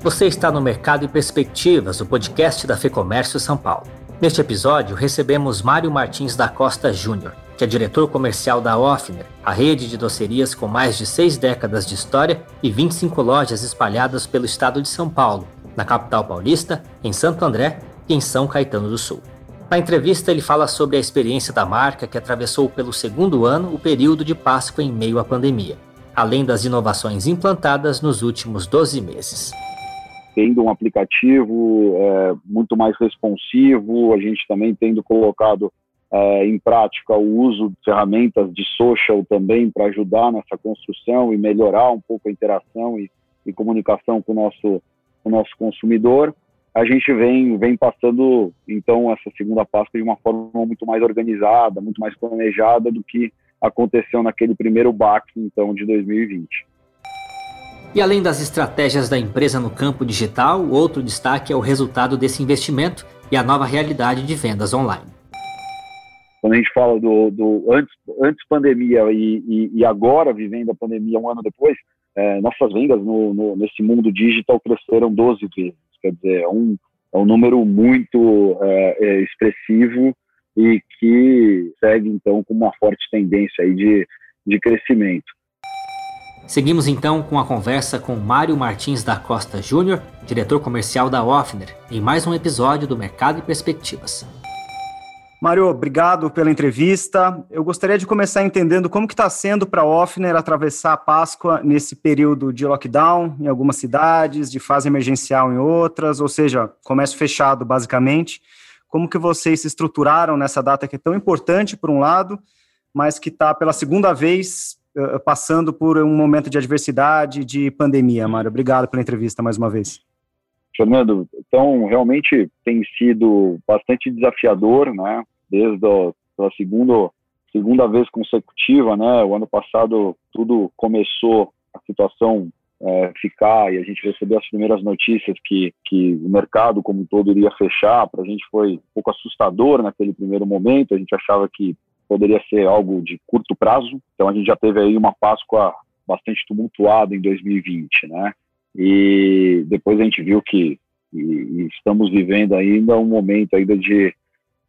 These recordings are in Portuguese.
Você está no Mercado e Perspectivas, o podcast da FEComércio São Paulo. Neste episódio, recebemos Mário Martins da Costa Júnior, que é diretor comercial da Offner, a rede de docerias com mais de seis décadas de história e 25 lojas espalhadas pelo estado de São Paulo, na capital paulista, em Santo André e em São Caetano do Sul. Na entrevista, ele fala sobre a experiência da marca que atravessou pelo segundo ano o período de Páscoa em meio à pandemia, além das inovações implantadas nos últimos 12 meses tendo um aplicativo é, muito mais responsivo, a gente também tendo colocado é, em prática o uso de ferramentas de social também para ajudar nessa construção e melhorar um pouco a interação e, e comunicação com o nosso, com o nosso consumidor. A gente vem, vem passando, então, essa segunda Páscoa de uma forma muito mais organizada, muito mais planejada do que aconteceu naquele primeiro baque, então, de 2020. E além das estratégias da empresa no campo digital, outro destaque é o resultado desse investimento e a nova realidade de vendas online. Quando a gente fala do, do antes, antes pandemia e, e, e, agora vivendo a pandemia um ano depois, é, nossas vendas no, no, nesse mundo digital cresceram 12 vezes. Quer dizer, é um, é um número muito é, é, expressivo e que segue então com uma forte tendência aí de, de crescimento. Seguimos então com a conversa com Mário Martins da Costa Júnior, diretor comercial da Offner, em mais um episódio do Mercado e Perspectivas. Mário, obrigado pela entrevista. Eu gostaria de começar entendendo como que está sendo para a Offner atravessar a Páscoa nesse período de lockdown em algumas cidades, de fase emergencial em outras, ou seja, comércio fechado basicamente. Como que vocês se estruturaram nessa data que é tão importante por um lado, mas que está pela segunda vez eh, passando por um momento de adversidade, de pandemia, Mário. Obrigado pela entrevista mais uma vez. Fernando, então realmente tem sido bastante desafiador, né? Desde a segunda, segunda vez consecutiva, né? O ano passado tudo começou a situação é, ficar e a gente recebeu as primeiras notícias que, que o mercado como um todo iria fechar. Para a gente foi um pouco assustador naquele primeiro momento. A gente achava que poderia ser algo de curto prazo. Então a gente já teve aí uma Páscoa bastante tumultuada em 2020, né? E depois a gente viu que e, e estamos vivendo ainda um momento ainda de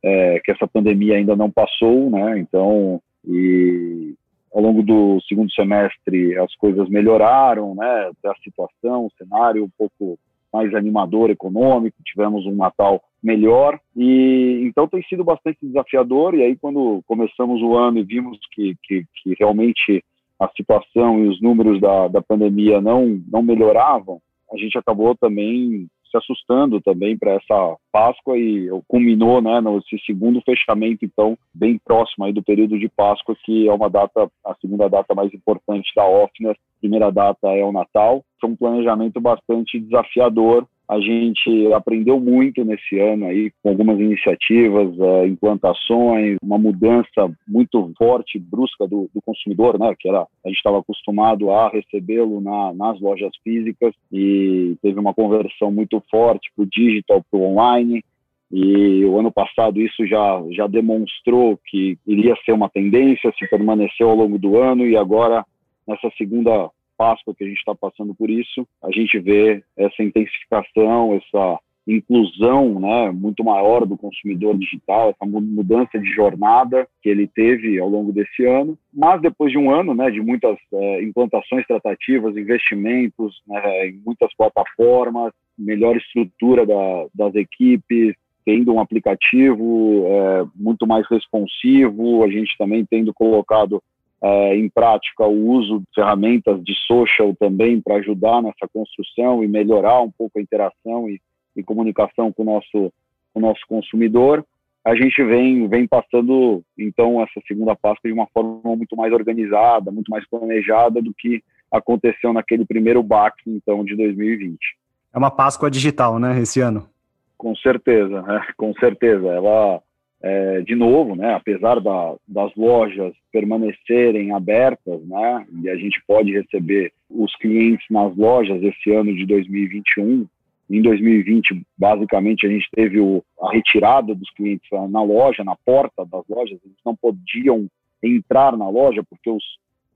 é, que essa pandemia ainda não passou, né? Então e ao longo do segundo semestre as coisas melhoraram, né? A situação, o cenário um pouco mais animador econômico, tivemos um Natal melhor. E então tem sido bastante desafiador. E aí quando começamos o ano e vimos que, que, que realmente a situação e os números da, da pandemia não não melhoravam a gente acabou também se assustando também para essa Páscoa e culminou né, nesse segundo fechamento, então, bem próximo aí do período de Páscoa, que é uma data, a segunda data mais importante da OFNES, a primeira data é o Natal. Foi um planejamento bastante desafiador, a gente aprendeu muito nesse ano aí, com algumas iniciativas, implantações, uma mudança muito forte, brusca do, do consumidor, né? Que era a gente estava acostumado a recebê-lo na, nas lojas físicas e teve uma conversão muito forte para o digital, para o online. E o ano passado isso já, já demonstrou que iria ser uma tendência, se permaneceu ao longo do ano e agora nessa segunda Páscoa que a gente está passando por isso, a gente vê essa intensificação, essa inclusão né, muito maior do consumidor digital, essa mudança de jornada que ele teve ao longo desse ano. Mas depois de um ano né, de muitas é, implantações tratativas, investimentos né, em muitas plataformas, melhor estrutura da, das equipes, tendo um aplicativo é, muito mais responsivo, a gente também tendo colocado é, em prática o uso de ferramentas de social também para ajudar nessa construção e melhorar um pouco a interação e, e comunicação com o nosso, com o nosso consumidor, a gente vem, vem passando, então, essa segunda Páscoa de uma forma muito mais organizada, muito mais planejada do que aconteceu naquele primeiro baque, então, de 2020. É uma Páscoa digital, né, esse ano? Com certeza, né? com certeza. Ela é, de novo, né, apesar da, das lojas permanecerem abertas, né, e a gente pode receber os clientes nas lojas esse ano de 2021. Em 2020, basicamente, a gente teve o, a retirada dos clientes na loja, na porta das lojas, eles não podiam entrar na loja porque os,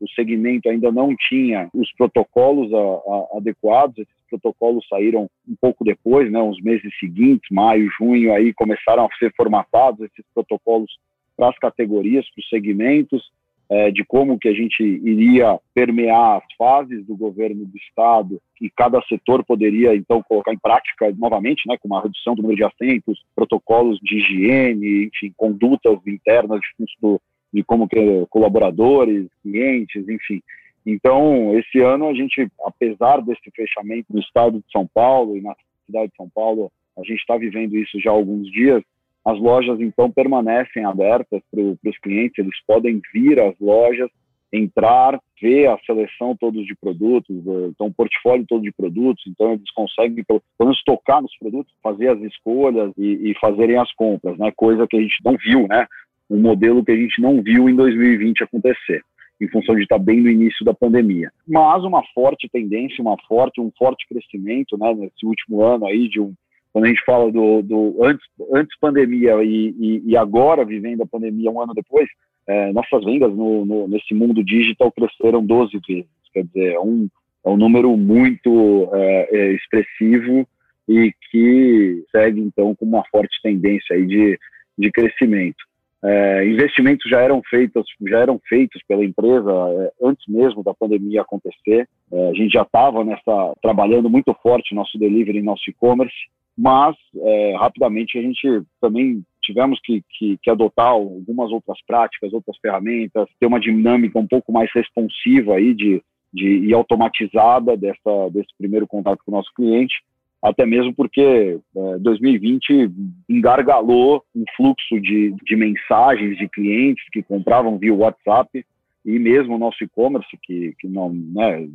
o segmento ainda não tinha os protocolos a, a, adequados, esses protocolos saíram um pouco depois, né, uns meses seguintes, maio, junho, aí começaram a ser formatados esses protocolos para as categorias, para os segmentos, é, de como que a gente iria permear as fases do governo do estado e cada setor poderia então colocar em prática novamente, né, com uma redução do número de assentos, protocolos de higiene, enfim, condutas internas do, de como que colaboradores, clientes, enfim. Então, esse ano a gente, apesar desse fechamento no estado de São Paulo e na cidade de São Paulo, a gente está vivendo isso já há alguns dias. As lojas, então, permanecem abertas para os clientes, eles podem vir às lojas, entrar, ver a seleção todos de produtos, eh, então, o portfólio todo de produtos, então eles conseguem, pelo menos, tocar nos produtos, fazer as escolhas e, e fazerem as compras, né? coisa que a gente não viu, né? Um modelo que a gente não viu em 2020 acontecer em função de estar bem no início da pandemia. Mas uma forte tendência, uma forte, um forte crescimento, né, nesse último ano aí de um quando a gente fala do, do antes, antes pandemia e, e, e, agora vivendo a pandemia um ano depois, é, nossas vendas no, no, nesse mundo digital cresceram 12 vezes. Quer dizer, é um, é um número muito é, é, expressivo e que segue então com uma forte tendência aí de, de crescimento. É, investimentos já eram feitos já eram feitos pela empresa é, antes mesmo da pandemia acontecer. É, a gente já estava nessa trabalhando muito forte nosso delivery nosso e-commerce mas é, rapidamente a gente também tivemos que, que, que, adotar algumas outras práticas, outras ferramentas, ter uma dinâmica um pouco mais responsiva aí de, de e automatizada dessa, desse primeiro contato com o nosso cliente, até mesmo porque é, 2020 engargalou um fluxo de, de mensagens de clientes que compravam via WhatsApp e mesmo o nosso e-commerce, que, que não, né,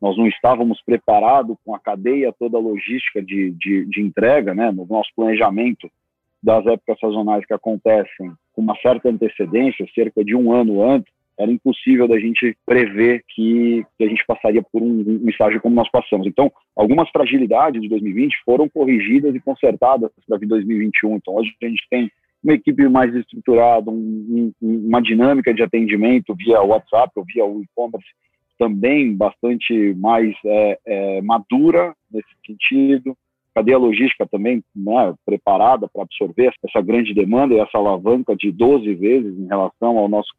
nós não estávamos preparados com a cadeia toda a logística de, de, de entrega, né, no nosso planejamento das épocas sazonais que acontecem com uma certa antecedência, cerca de um ano antes, era impossível da gente prever que, que a gente passaria por um, um, estágio como nós passamos. Então, algumas fragilidades de 2020 foram corrigidas e consertadas para 2021. Então, hoje a gente tem uma equipe mais estruturada, um, um, uma dinâmica de atendimento via WhatsApp ou via e-commerce também bastante mais é, é, madura nesse sentido, cadeia logística também né, preparada para absorver essa grande demanda e essa alavanca de 12 vezes em relação ao nosso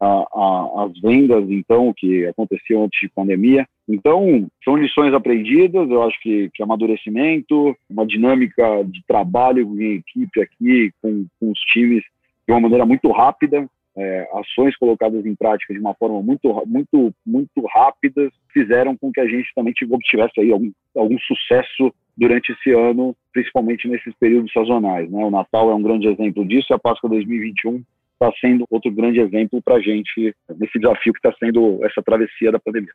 a, a, as vendas, então, que aconteciam antes de pandemia. Então, são lições aprendidas, eu acho que, que amadurecimento, uma dinâmica de trabalho em equipe aqui com, com os times de uma maneira muito rápida, é, ações colocadas em prática de uma forma muito, muito, muito rápida fizeram com que a gente também obtivesse aí algum, algum sucesso durante esse ano, principalmente nesses períodos sazonais. Né? O Natal é um grande exemplo disso e a Páscoa 2021 está sendo outro grande exemplo para a gente nesse desafio que está sendo essa travessia da pandemia.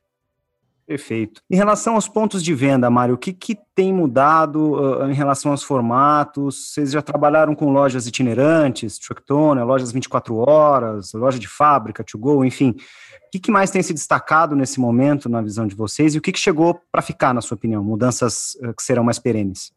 Perfeito. Em relação aos pontos de venda, Mário, o que, que tem mudado uh, em relação aos formatos? Vocês já trabalharam com lojas itinerantes, trucktoner, lojas 24 horas, loja de fábrica, to go, enfim. O que, que mais tem se destacado nesse momento, na visão de vocês, e o que, que chegou para ficar, na sua opinião? Mudanças uh, que serão mais perenes?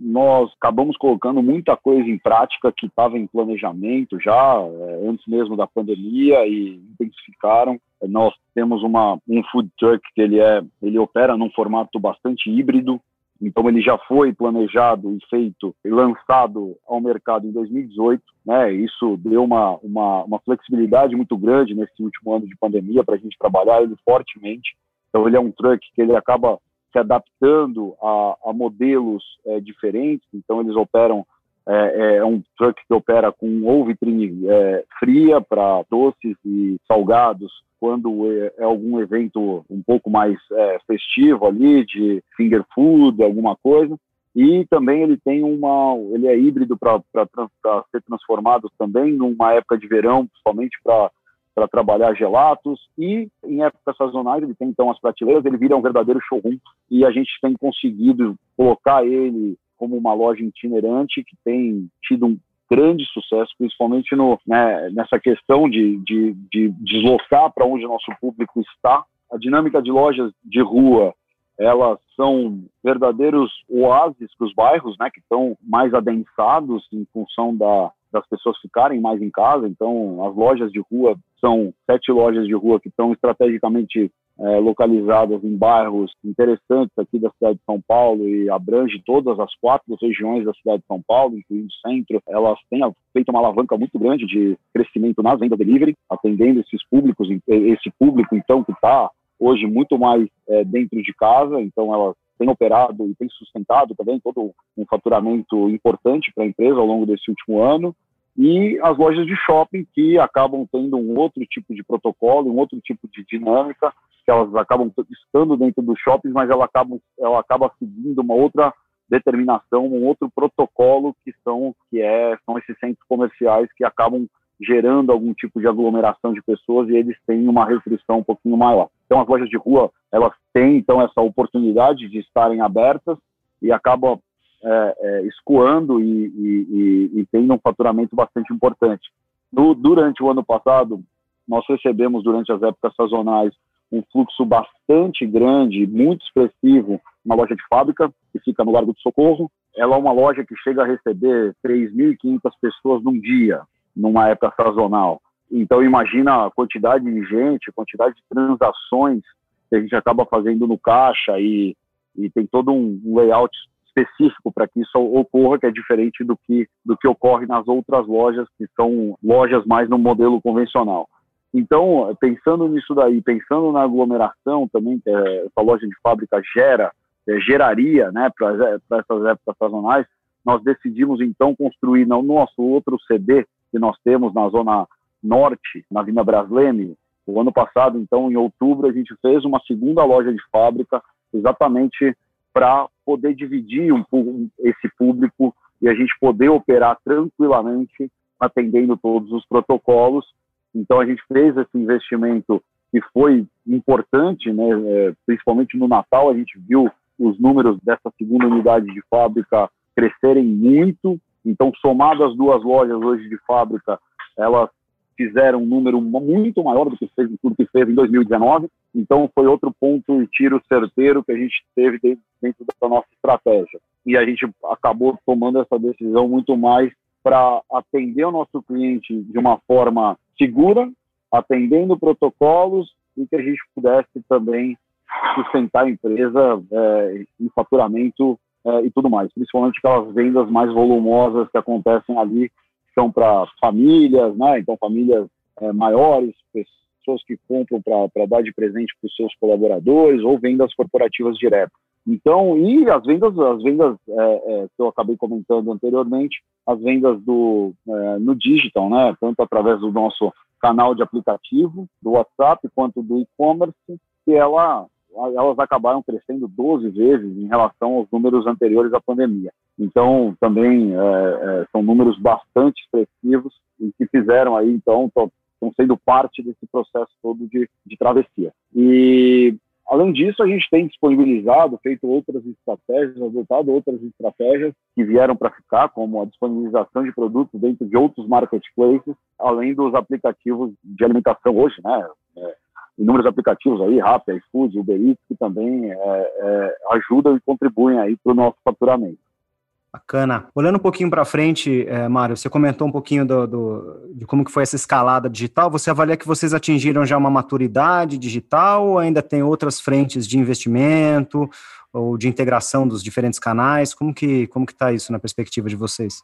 Nós acabamos colocando muita coisa em prática que estava em planejamento já é, antes mesmo da pandemia e intensificaram. Nós temos uma, um food truck que ele é ele opera num formato bastante híbrido, então ele já foi planejado e feito e lançado ao mercado em 2018, né? Isso deu uma, uma, uma flexibilidade muito grande nesse último ano de pandemia para a gente trabalhar ele fortemente. Então ele é um truck que ele acaba se adaptando a, a modelos é, diferentes. Então, eles operam, é, é, um truck que opera com ou vitrine é, fria para doces e salgados, quando é, é, algum evento um pouco mais é, festivo ali, de finger food, alguma coisa. E também ele tem uma, ele é híbrido para ser transformado também numa época de verão, principalmente para para trabalhar gelatos e em épocas sazonais ele tem então as prateleiras, ele vira um verdadeiro showroom e a gente tem conseguido colocar ele como uma loja itinerante que tem tido um grande sucesso, principalmente no, né, nessa questão de, de, de deslocar para onde o nosso público está. A dinâmica de lojas de rua, elas são verdadeiros oásis para os bairros, né, que estão mais adensados em função da, das pessoas ficarem mais em casa. Então, as lojas de rua são sete lojas de rua que estão estrategicamente é, localizadas em bairros interessantes aqui da cidade de São Paulo e abrange todas as quatro regiões da cidade de São Paulo, incluindo o centro. Elas têm feito uma alavanca muito grande de crescimento na venda delivery, atendendo esses públicos, esse público então que está hoje muito mais é, dentro de casa. Então elas têm operado e têm sustentado também todo um faturamento importante para a empresa ao longo desse último ano e as lojas de shopping que acabam tendo um outro tipo de protocolo, um outro tipo de dinâmica, que elas acabam estando dentro dos shoppings, mas ela acaba, ela acaba seguindo uma outra determinação, um outro protocolo que são que é são esses centros comerciais que acabam gerando algum tipo de aglomeração de pessoas e eles têm uma restrição um pouquinho maior. Então as lojas de rua elas têm então essa oportunidade de estarem abertas e acabam é, é, escoando e, e, e, e, tendo um faturamento bastante importante. Do, durante o ano passado, nós recebemos, durante as épocas sazonais, um fluxo bastante grande, muito expressivo, uma loja de fábrica, que fica no Largo do Socorro. Ela é uma loja que chega a receber 3.500 pessoas num dia, numa época sazonal. Então, imagina a quantidade de gente, a quantidade de transações que a gente acaba fazendo no caixa e, e tem todo um layout específico para que isso ocorra, que é diferente do que, do que ocorre nas outras lojas, que são lojas mais no modelo convencional. Então, pensando nisso daí, pensando na aglomeração também, que é, essa loja de fábrica gera, é, geraria né, para essas épocas sazonais, nós decidimos então construir no nosso outro CD que nós temos na zona norte, na Vina Brasleme. O ano passado, então, em outubro, a gente fez uma segunda loja de fábrica exatamente para poder dividir um, esse público e a gente poder operar tranquilamente, atendendo todos os protocolos. Então, a gente fez esse investimento que foi importante, né, é, principalmente no Natal, a gente viu os números dessa segunda unidade de fábrica crescerem muito. Então, somado as duas lojas hoje de fábrica, elas fizeram um número muito maior do que fez tudo que fez em 2019. Então foi outro ponto e tiro certeiro que a gente teve dentro da nossa estratégia. E a gente acabou tomando essa decisão muito mais para atender o nosso cliente de uma forma segura, atendendo protocolos e que a gente pudesse também sustentar a empresa é, em faturamento é, e tudo mais, principalmente aquelas vendas mais volumosas que acontecem ali são para famílias, né? Então, famílias é, maiores, pessoas que compram para dar de presente para os seus colaboradores ou vendas corporativas diretas. Então, e as vendas, as vendas é, é, que eu acabei comentando anteriormente, as vendas do é, no digital, né? Tanto através do nosso canal de aplicativo, do WhatsApp, quanto do e-commerce, que ela elas acabaram crescendo 12 vezes em relação aos números anteriores à pandemia. Então, também é, é, são números bastante expressivos e que fizeram aí, então, estão sendo parte desse processo todo de, de travessia. E, além disso, a gente tem disponibilizado, feito outras estratégias, adotado outras estratégias que vieram para ficar, como a disponibilização de produtos dentro de outros marketplaces, além dos aplicativos de alimentação hoje, né? É, inúmeros aplicativos aí, Rappi, iFood, Uber Eats, que também é, é, ajudam e contribuem aí para o nosso faturamento. Bacana. Olhando um pouquinho para frente, é, Mário, você comentou um pouquinho do, do, de como que foi essa escalada digital. Você avalia que vocês atingiram já uma maturidade digital ou ainda tem outras frentes de investimento ou de integração dos diferentes canais? Como que como que está isso na perspectiva de vocês?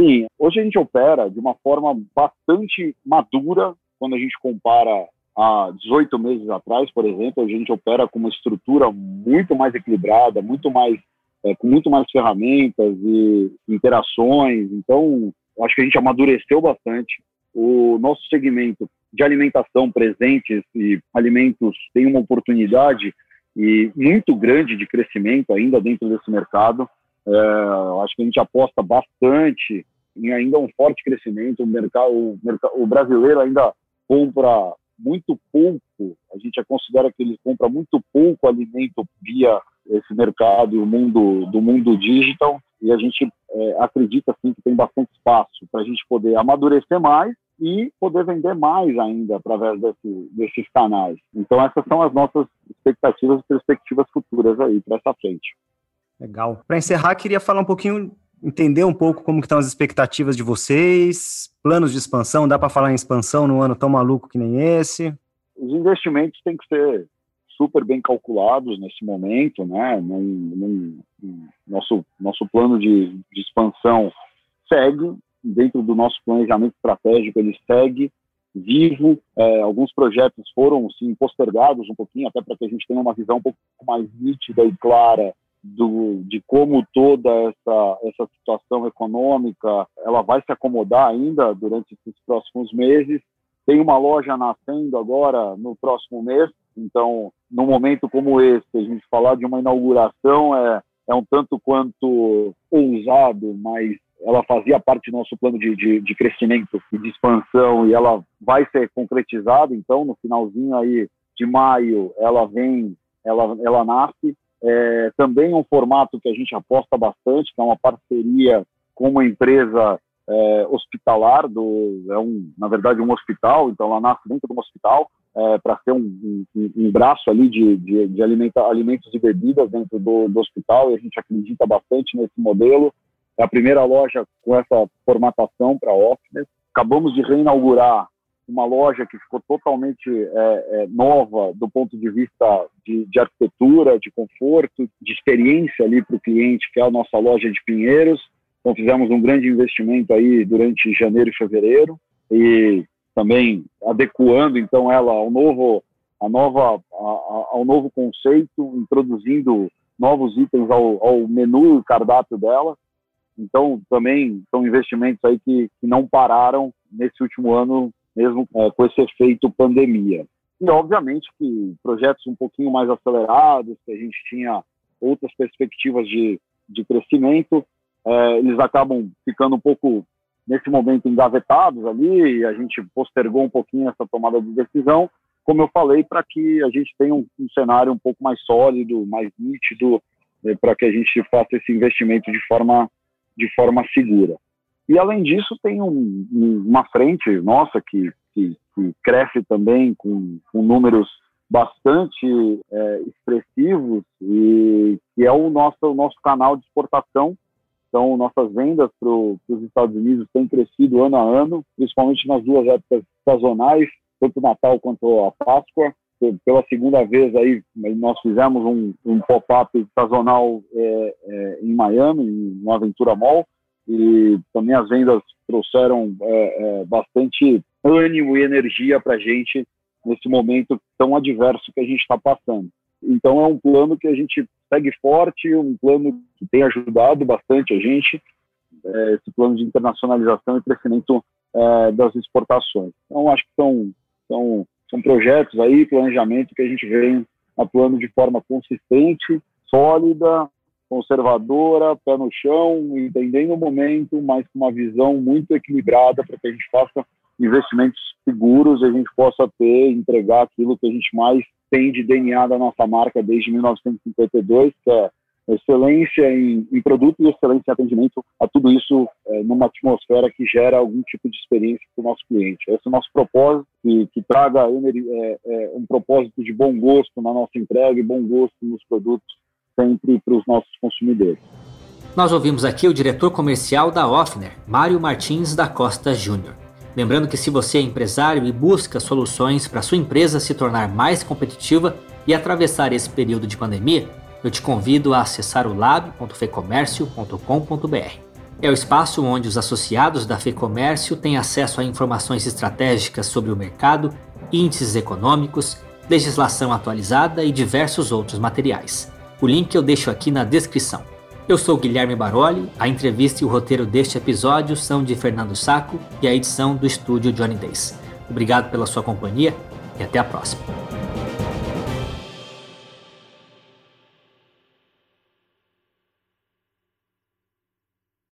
Sim, hoje a gente opera de uma forma bastante madura quando a gente compara há 18 meses atrás, por exemplo, a gente opera com uma estrutura muito mais equilibrada, muito mais é, com muito mais ferramentas e interações. Então, acho que a gente amadureceu bastante. O nosso segmento de alimentação, presentes e alimentos tem uma oportunidade e muito grande de crescimento ainda dentro desse mercado. É, acho que a gente aposta bastante em ainda um forte crescimento. O mercado, o, o brasileiro ainda compra muito pouco, a gente considera que ele compra muito pouco alimento via esse mercado e o mundo do mundo digital e a gente é, acredita sim que tem bastante espaço para a gente poder amadurecer mais e poder vender mais ainda através desse, desses canais. Então essas são as nossas expectativas e perspectivas futuras aí para essa frente. Legal. Para encerrar, queria falar um pouquinho entender um pouco como estão as expectativas de vocês, planos de expansão, dá para falar em expansão num ano tão maluco que nem esse? Os investimentos têm que ser super bem calculados nesse momento, né? Nosso, nosso plano de, de expansão segue, dentro do nosso planejamento estratégico, ele segue vivo. É, alguns projetos foram, sim, postergados um pouquinho, até para que a gente tenha uma visão um pouco mais nítida e clara do, de como toda essa, essa situação econômica ela vai se acomodar ainda durante esses próximos meses. Tem uma loja nascendo agora no próximo mês, então, num momento como esse, a gente falar de uma inauguração é, é um tanto quanto ousado, mas ela fazia parte do nosso plano de, de, de, crescimento e de expansão e ela vai ser concretizada. Então, no finalzinho aí de maio, ela vem, ela, ela nasce. É, também um formato que a gente aposta bastante, que é uma parceria com uma empresa é, hospitalar, do, é um, na verdade um hospital, então ela nasce dentro de um hospital, é, para ser um, um, um, braço ali de, de, de alimenta, alimentos e bebidas dentro do, do hospital, e a gente acredita bastante nesse modelo. É a primeira loja com essa formatação para office. Acabamos de reinaugurar uma loja que ficou totalmente é, é, nova do ponto de vista de, de, arquitetura, de conforto, de experiência ali para o cliente, que é a nossa loja de Pinheiros. Então fizemos um grande investimento aí durante janeiro e fevereiro e também adequando então ela ao novo, a nova, a, ao novo conceito, introduzindo novos itens ao, ao menu e cardápio dela. Então também são investimentos aí que, que não pararam nesse último ano mesmo é, com esse efeito pandemia. E, obviamente, que projetos um pouquinho mais acelerados, que a gente tinha outras perspectivas de, de crescimento, é, eles acabam ficando um pouco, nesse momento, engavetados ali, e a gente postergou um pouquinho essa tomada de decisão, como eu falei, para que a gente tenha um, um, cenário um pouco mais sólido, mais nítido, é, para que a gente faça esse investimento de forma, de forma segura. E, além disso, tem um, uma frente nossa que, que, que cresce também com, com números bastante é, expressivos e que é o nosso, o nosso canal de exportação. Então, nossas vendas para os Estados Unidos têm crescido ano a ano, principalmente nas duas épocas sazonais, tanto Natal quanto a Páscoa. Pela segunda vez aí, nós fizemos um, um pop-up sazonal é, é, em Miami, no Aventura Mall, e também as vendas trouxeram é, é, bastante ânimo e energia para a gente nesse momento tão adverso que a gente está passando. Então é um plano que a gente segue forte, um plano que tem ajudado bastante a gente, é, esse plano de internacionalização e crescimento é, das exportações. Então acho que são, são, são projetos aí, planejamento que a gente vem atuando de forma consistente, sólida, conservadora, pé no chão, entendendo o momento, mas com uma visão muito equilibrada para que a gente faça investimentos seguros a gente possa ter, entregar aquilo que a gente mais tem de DNA da nossa marca desde 1952, que é excelência em, em produto e excelência em atendimento a tudo isso é, numa atmosfera que gera algum tipo de experiência para o nosso cliente. Esse é o nosso propósito, que, que traga é, é, um propósito de bom gosto na nossa entrega e bom gosto nos produtos sempre para os nossos consumidores. Nós ouvimos aqui o diretor comercial da Offner, Mário Martins da Costa Júnior. Lembrando que se você é empresário e busca soluções para sua empresa se tornar mais competitiva e atravessar esse período de pandemia, eu te convido a acessar o lab.fecomércio.com.br. É o espaço onde os associados da Fecomércio têm acesso a informações estratégicas sobre o mercado, índices econômicos, legislação atualizada e diversos outros materiais. O link eu deixo aqui na descrição. Eu sou Guilherme Baroli, a entrevista e o roteiro deste episódio são de Fernando Saco e a edição do estúdio Johnny Days. Obrigado pela sua companhia e até a próxima.